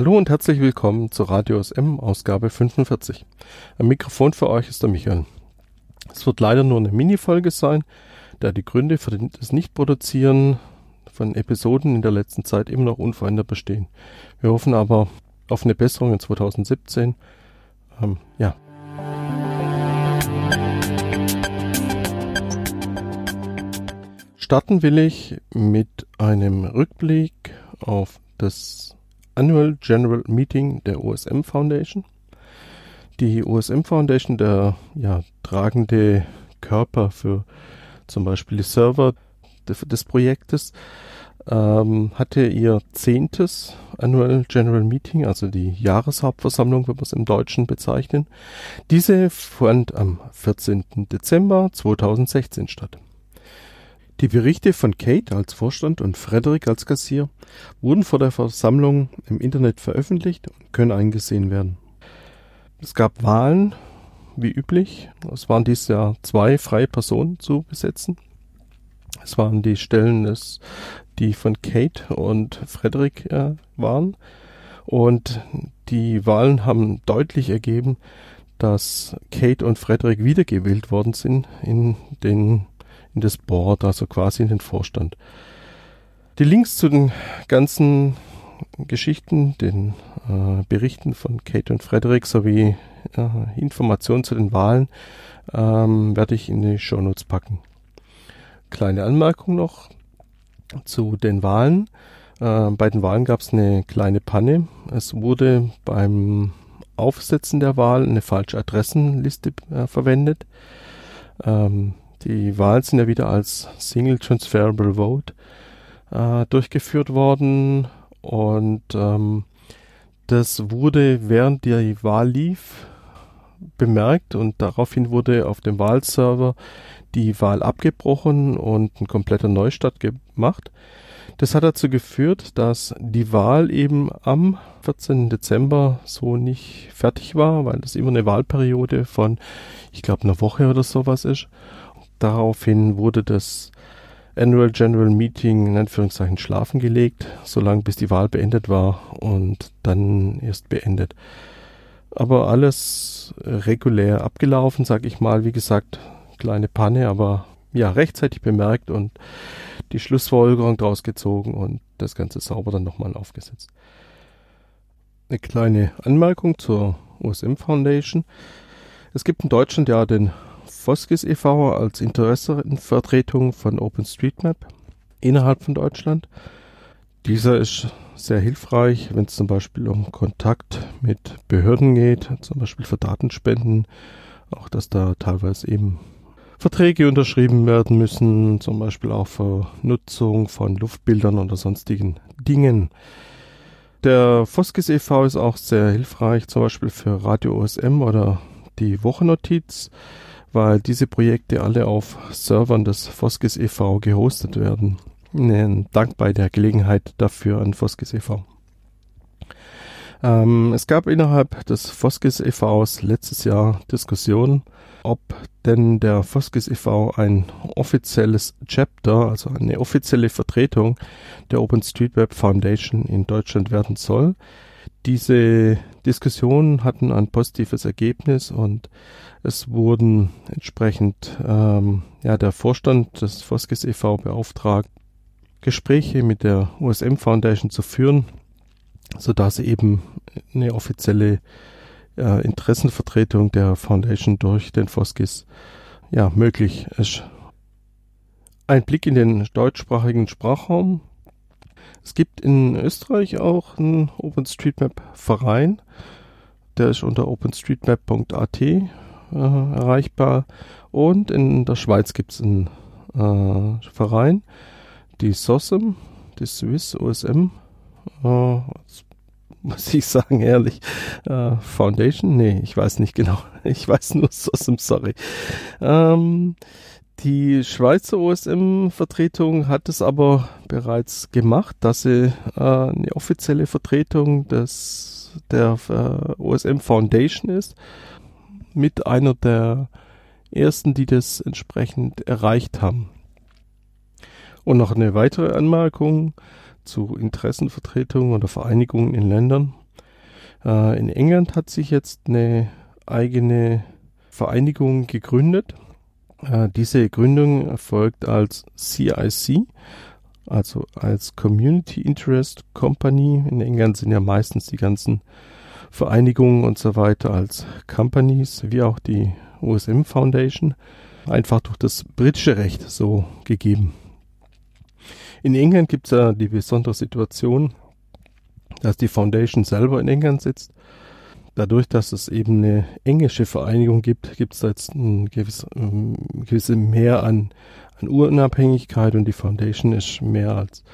Hallo und herzlich willkommen zur Radio SM Ausgabe 45. Am Mikrofon für euch ist der Michael. Es wird leider nur eine Mini-Folge sein, da die Gründe für das Nichtproduzieren von Episoden in der letzten Zeit immer noch unverändert bestehen. Wir hoffen aber auf eine Besserung in 2017. Ähm, ja. Starten will ich mit einem Rückblick auf das Annual General Meeting der OSM Foundation. Die OSM Foundation, der ja, tragende Körper für zum Beispiel die Server des Projektes, ähm, hatte ihr zehntes Annual General Meeting, also die Jahreshauptversammlung, wenn wir es im Deutschen bezeichnen. Diese fand am 14. Dezember 2016 statt. Die Berichte von Kate als Vorstand und Frederick als Kassier wurden vor der Versammlung im Internet veröffentlicht und können eingesehen werden. Es gab Wahlen, wie üblich. Es waren dieses Jahr zwei freie Personen zu besetzen. Es waren die Stellen, die von Kate und Frederick äh, waren. Und die Wahlen haben deutlich ergeben, dass Kate und Frederick wiedergewählt worden sind in den in das Board, also quasi in den Vorstand. Die Links zu den ganzen Geschichten, den äh, Berichten von Kate und Frederick sowie äh, Informationen zu den Wahlen ähm, werde ich in die Shownotes packen. Kleine Anmerkung noch zu den Wahlen. Äh, bei den Wahlen gab es eine kleine Panne. Es wurde beim Aufsetzen der Wahl eine falsche Adressenliste äh, verwendet. Ähm, die Wahlen sind ja wieder als Single Transferable Vote äh, durchgeführt worden und ähm, das wurde während die Wahl lief bemerkt und daraufhin wurde auf dem Wahlserver die Wahl abgebrochen und ein kompletter Neustart gemacht. Das hat dazu geführt, dass die Wahl eben am 14. Dezember so nicht fertig war, weil das immer eine Wahlperiode von, ich glaube, einer Woche oder sowas ist. Daraufhin wurde das Annual General Meeting in Anführungszeichen schlafen gelegt, solange bis die Wahl beendet war und dann erst beendet. Aber alles regulär abgelaufen, sag ich mal. Wie gesagt, kleine Panne, aber ja, rechtzeitig bemerkt und die Schlussfolgerung draus gezogen und das Ganze sauber dann nochmal aufgesetzt. Eine kleine Anmerkung zur USM Foundation. Es gibt in Deutschland ja den Foskis e.V. als Interessenvertretung von OpenStreetMap innerhalb von Deutschland. Dieser ist sehr hilfreich, wenn es zum Beispiel um Kontakt mit Behörden geht, zum Beispiel für Datenspenden, auch dass da teilweise eben Verträge unterschrieben werden müssen, zum Beispiel auch für Nutzung von Luftbildern oder sonstigen Dingen. Der Foskis e.V. ist auch sehr hilfreich, zum Beispiel für Radio OSM oder die Wochennotiz weil diese Projekte alle auf Servern des Foskis e.V. gehostet werden. Ein Dank bei der Gelegenheit dafür an Foskis e.V. Ähm, es gab innerhalb des Foskis e.V.s letztes Jahr Diskussionen, ob denn der Foskis e.V. ein offizielles Chapter, also eine offizielle Vertretung der OpenStreetMap Foundation in Deutschland werden soll. Diese Diskussionen hatten ein positives Ergebnis und es wurden entsprechend ähm, ja, der Vorstand des Foskes e.V. beauftragt, Gespräche mit der USM Foundation zu führen, sodass eben eine offizielle äh, Interessenvertretung der Foundation durch den Foskis ja, möglich ist. Ein Blick in den deutschsprachigen Sprachraum. Es gibt in Österreich auch einen OpenStreetMap-Verein. Der ist unter openstreetmap.at äh, erreichbar. Und in der Schweiz gibt es einen äh, Verein, die SOSM, die Swiss OSM, äh, muss ich sagen, ehrlich, äh, Foundation? Nee, ich weiß nicht genau. Ich weiß nur SOSM, sorry. Ähm, die Schweizer OSM-Vertretung hat es aber bereits gemacht, dass sie äh, eine offizielle Vertretung des, der äh, OSM Foundation ist mit einer der ersten, die das entsprechend erreicht haben. Und noch eine weitere Anmerkung zu Interessenvertretungen oder Vereinigungen in Ländern. Äh, in England hat sich jetzt eine eigene Vereinigung gegründet. Äh, diese Gründung erfolgt als CIC, also als Community Interest Company. In England sind ja meistens die ganzen Vereinigungen und so weiter als Companies, wie auch die OSM Foundation, einfach durch das britische Recht so gegeben. In England gibt es ja die besondere Situation, dass die Foundation selber in England sitzt. Dadurch, dass es eben eine englische Vereinigung gibt, gibt es jetzt ein gewiss, ähm, gewisse mehr an, an Unabhängigkeit und die Foundation ist mehr als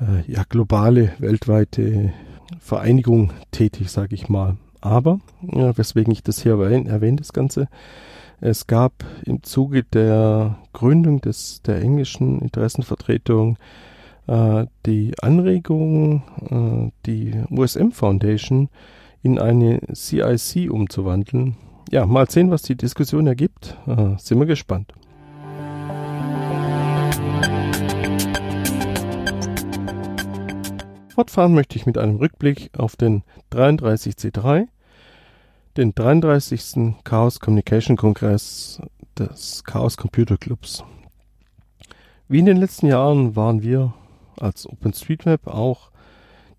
äh, ja, globale, weltweite Vereinigung tätig, sage ich mal. Aber, ja, weswegen ich das hier erwähne, erwähne das Ganze, es gab im Zuge der Gründung des, der englischen Interessenvertretung äh, die Anregung, äh, die USM Foundation in eine CIC umzuwandeln. Ja, mal sehen, was die Diskussion ergibt. Äh, sind wir gespannt. Fortfahren möchte ich mit einem Rückblick auf den 33C3, den 33. Chaos Communication Kongress des Chaos Computer Clubs. Wie in den letzten Jahren waren wir als OpenStreetMap auch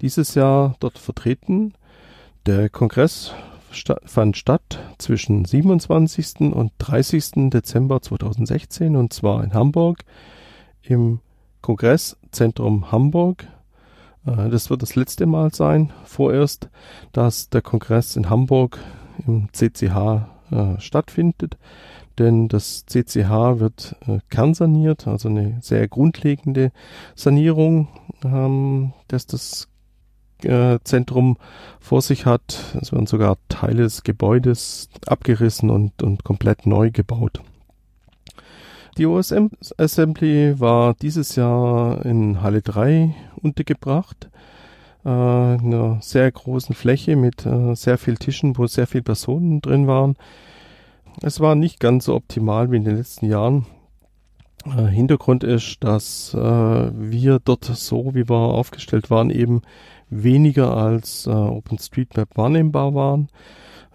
dieses Jahr dort vertreten. Der Kongress fand statt zwischen 27. und 30. Dezember 2016 und zwar in Hamburg im Kongresszentrum Hamburg äh, das wird das letzte Mal sein, vorerst, dass der Kongress in Hamburg im CCH äh, stattfindet. Denn das CCH wird äh, kernsaniert, also eine sehr grundlegende Sanierung, ähm, dass das Zentrum vor sich hat. Es werden sogar Teile des Gebäudes abgerissen und, und komplett neu gebaut. Die OSM Assembly war dieses Jahr in Halle 3 untergebracht. Äh, einer sehr großen Fläche mit äh, sehr vielen Tischen, wo sehr viele Personen drin waren. Es war nicht ganz so optimal wie in den letzten Jahren. Äh, Hintergrund ist, dass äh, wir dort so, wie wir aufgestellt waren, eben weniger als äh, OpenStreetMap wahrnehmbar waren.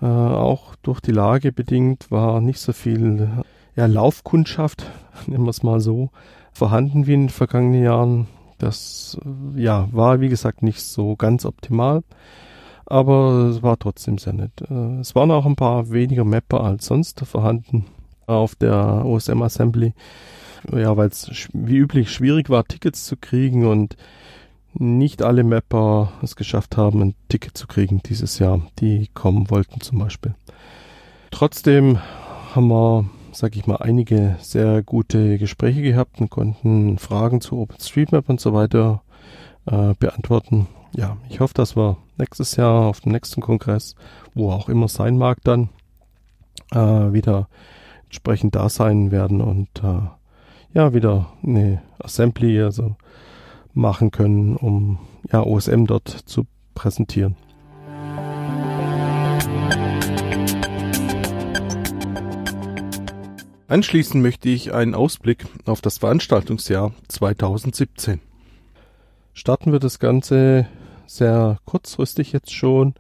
Äh, auch durch die Lage bedingt war nicht so viel ja, Laufkundschaft, nennen wir es mal so, vorhanden wie in den vergangenen Jahren. Das ja, war, wie gesagt, nicht so ganz optimal, aber es war trotzdem sehr nett. Äh, es waren auch ein paar weniger Mapper als sonst vorhanden auf der OSM Assembly. Ja, weil es wie üblich schwierig war, Tickets zu kriegen und nicht alle Mapper es geschafft haben, ein Ticket zu kriegen dieses Jahr, die kommen wollten zum Beispiel. Trotzdem haben wir sage ich mal, einige sehr gute Gespräche gehabt und konnten Fragen zu OpenStreetMap und so weiter äh, beantworten. Ja, ich hoffe, dass wir nächstes Jahr auf dem nächsten Kongress, wo auch immer sein mag, dann äh, wieder entsprechend da sein werden und äh, ja, wieder eine Assembly also machen können, um ja OSM dort zu präsentieren. Anschließend möchte ich einen Ausblick auf das Veranstaltungsjahr 2017. Starten wir das Ganze sehr kurzfristig jetzt schon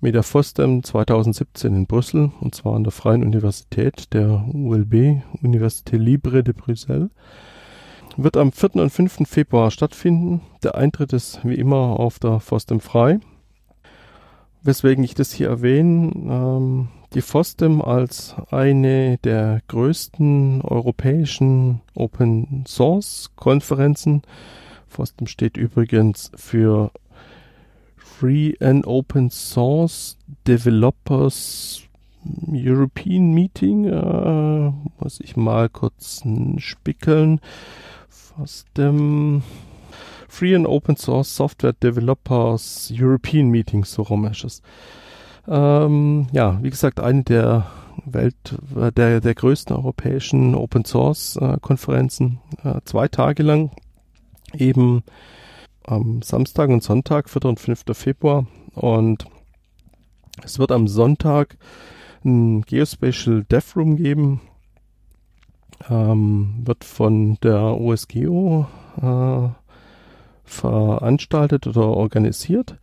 mit der FOSDEM 2017 in Brüssel und zwar an der Freien Universität der ULB, Université Libre de Bruxelles. Wird am 4. und 5. Februar stattfinden. Der Eintritt ist wie immer auf der FOSDEM frei. Weswegen ich das hier erwähne, ähm, die FOSDEM als eine der größten europäischen Open Source Konferenzen. FOSDEM steht übrigens für Free and Open Source Developers European Meeting. Äh, muss ich mal kurz spickeln. FOSDEM Free and Open Source Software Developers European Meeting, so rum ist es. Ähm, ja, wie gesagt, eine der Welt, äh, der, der größten europäischen Open Source äh, Konferenzen, äh, zwei Tage lang, eben am Samstag und Sonntag, 4. und 5. Februar. Und es wird am Sonntag ein Geospatial Dev Room geben. Ähm, wird von der OSGeo äh, veranstaltet oder organisiert.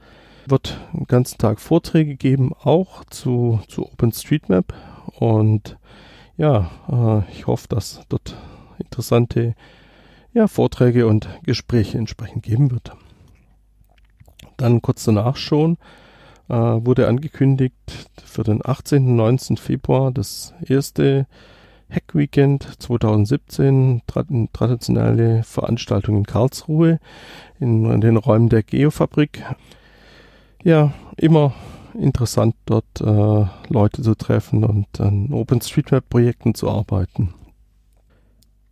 Wird den ganzen Tag Vorträge geben, auch zu, zu OpenStreetMap. Und ja, äh, ich hoffe, dass dort interessante ja, Vorträge und Gespräche entsprechend geben wird. Dann kurz danach schon äh, wurde angekündigt für den 18. und 19. Februar das erste Hack Weekend 2017, tra traditionelle Veranstaltung in Karlsruhe in, in, den Räumen der Geofabrik. Ja, immer interessant dort äh, Leute zu treffen und an OpenStreetMap-Projekten zu arbeiten.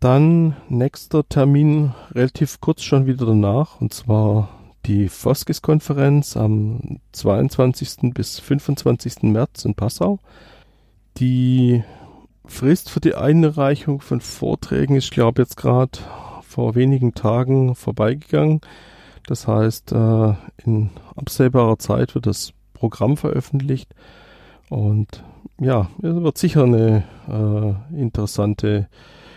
Dann nächster Termin relativ kurz schon wieder danach und zwar die Foskis-Konferenz am 22. bis 25. März in Passau. Die Frist für die Einreichung von Vorträgen ist, glaube ich, jetzt gerade vor wenigen Tagen vorbeigegangen. Das heißt, äh, in absehbarer Zeit wird das Programm veröffentlicht und ja, es wird sicher eine äh, interessante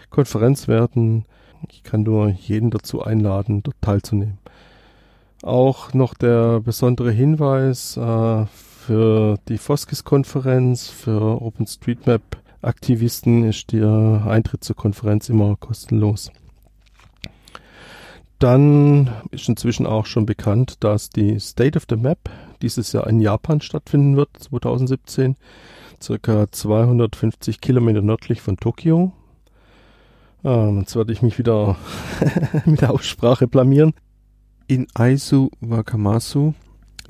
Konferenz werden. Ich kann nur jeden dazu einladen, dort teilzunehmen. Auch noch der besondere Hinweis äh, für die Foskis-Konferenz, für OpenStreetMap-Aktivisten ist der Eintritt zur Konferenz immer kostenlos. Dann ist inzwischen auch schon bekannt, dass die State of the Map dieses Jahr in Japan stattfinden wird, 2017, circa 250 Kilometer nördlich von Tokio. Ähm, jetzt werde ich mich wieder mit der Aussprache blamieren in Aizu Wakamasu.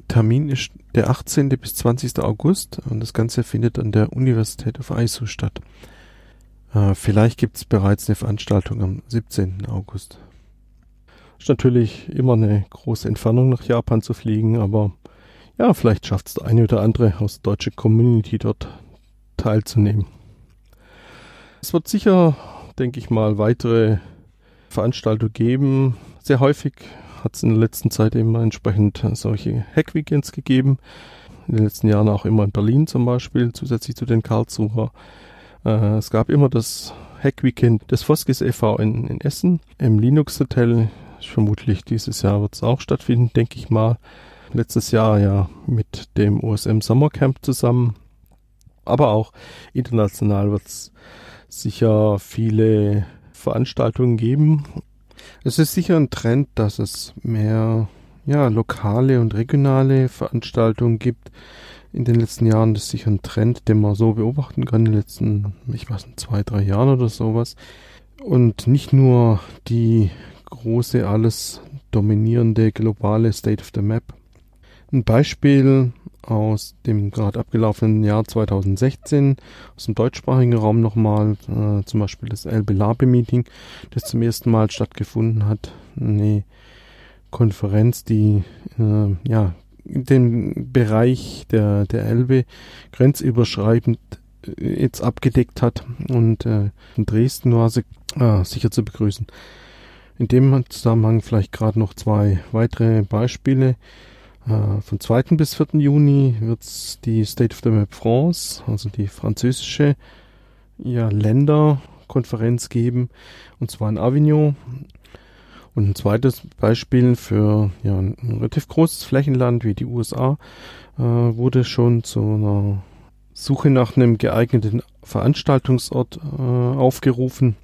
Termin ist der 18. bis 20. August und das Ganze findet an der Universität of Aizu statt. Äh, vielleicht gibt es bereits eine Veranstaltung am 17. August. Ist natürlich immer eine große Entfernung nach Japan zu fliegen, aber ja, vielleicht schafft es der eine oder andere aus der deutschen Community dort teilzunehmen. Es wird sicher, denke ich mal, weitere Veranstaltungen geben. Sehr häufig hat es in der letzten Zeit immer entsprechend solche Hack-Weekends gegeben. In den letzten Jahren auch immer in Berlin zum Beispiel, zusätzlich zu den Karlsruher. Äh, es gab immer das Hack-Weekend des Foskis e.V. In, in, Essen im Linux Hotel. Vermutlich dieses Jahr wird es auch stattfinden, denke ich mal. Letztes Jahr ja mit dem OSM Sommercamp zusammen. Aber auch international wird es sicher viele Veranstaltungen geben es ist sicher ein Trend, dass es mehr ja, lokale und regionale Veranstaltungen gibt. In den letzten Jahren das ist sicher ein Trend, den man so beobachten kann in den letzten, ich weiß nicht, zwei, drei Jahren oder sowas. Und nicht nur die große, alles dominierende globale State of the Map. Ein Beispiel aus dem gerade abgelaufenen Jahr 2016 aus dem deutschsprachigen Raum nochmal, äh, zum Beispiel das Elbe Labe Meeting, das zum ersten Mal stattgefunden hat. Eine Konferenz, die äh, ja den Bereich der, der Elbe grenzüberschreitend äh, jetzt abgedeckt hat und äh, in Dresden war sie äh, sicher zu begrüßen. In dem Zusammenhang vielleicht gerade noch zwei weitere Beispiele. Äh, von 2. bis 4. Juni wird es die State of the Map France, also die französische ja, Länderkonferenz geben, und zwar in Avignon. Und ein zweites Beispiel für ja, ein relativ großes Flächenland wie die USA äh, wurde schon zu einer Suche nach einem geeigneten Veranstaltungsort äh, aufgerufen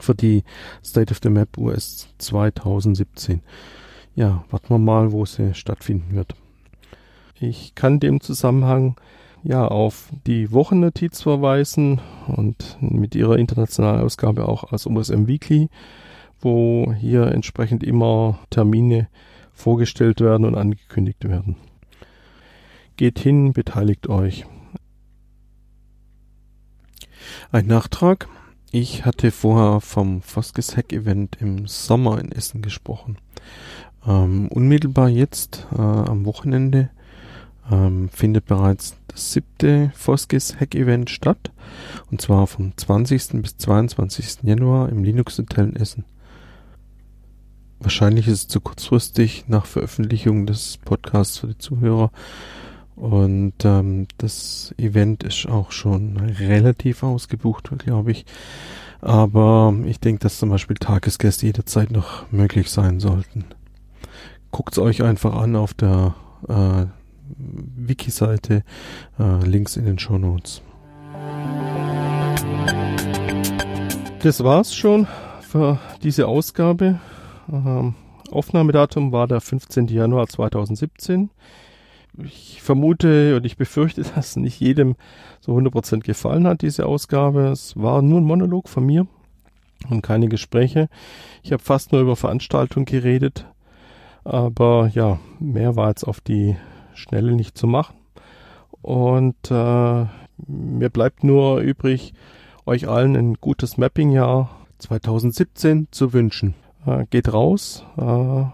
für die State of the Map US 2017 ja, warten wir mal, wo sie stattfinden wird. Ich kann dem Zusammenhang ja auf die Wochennotiz verweisen und mit ihrer internationalen Ausgabe auch als OSM Weekly, wo hier entsprechend immer Termine vorgestellt werden und angekündigt werden. Geht hin, beteiligt euch. Ein Nachtrag. Ich hatte vorher vom Foskes Hack Event im Sommer in Essen gesprochen. Ähm, unmittelbar jetzt, äh, am Wochenende, ähm, findet bereits das siebte Foskis Hack Event statt. Und zwar vom 20. bis 22. Januar im Linux Hotel in Essen. Wahrscheinlich ist es zu kurzfristig nach Veröffentlichung des Podcasts für die Zuhörer. Und ähm, das Event ist auch schon relativ ausgebucht, glaube ich. Aber ich denke, dass zum Beispiel Tagesgäste jederzeit noch möglich sein sollten guckt es euch einfach an auf der äh, Wiki-Seite, äh, Links in den Show Notes. Das war's schon für diese Ausgabe. Ähm, Aufnahmedatum war der 15. Januar 2017. Ich vermute und ich befürchte, dass nicht jedem so 100% gefallen hat, diese Ausgabe. Es war nur ein Monolog von mir und keine Gespräche. Ich habe fast nur über Veranstaltungen geredet, aber ja, mehr war jetzt auf die Schnelle nicht zu machen. Und äh, mir bleibt nur übrig, euch allen ein gutes Mapping-Jahr 2017 zu wünschen. Äh, geht raus, äh,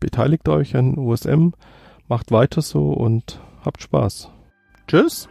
beteiligt euch an USM, macht weiter so und habt Spaß. Tschüss!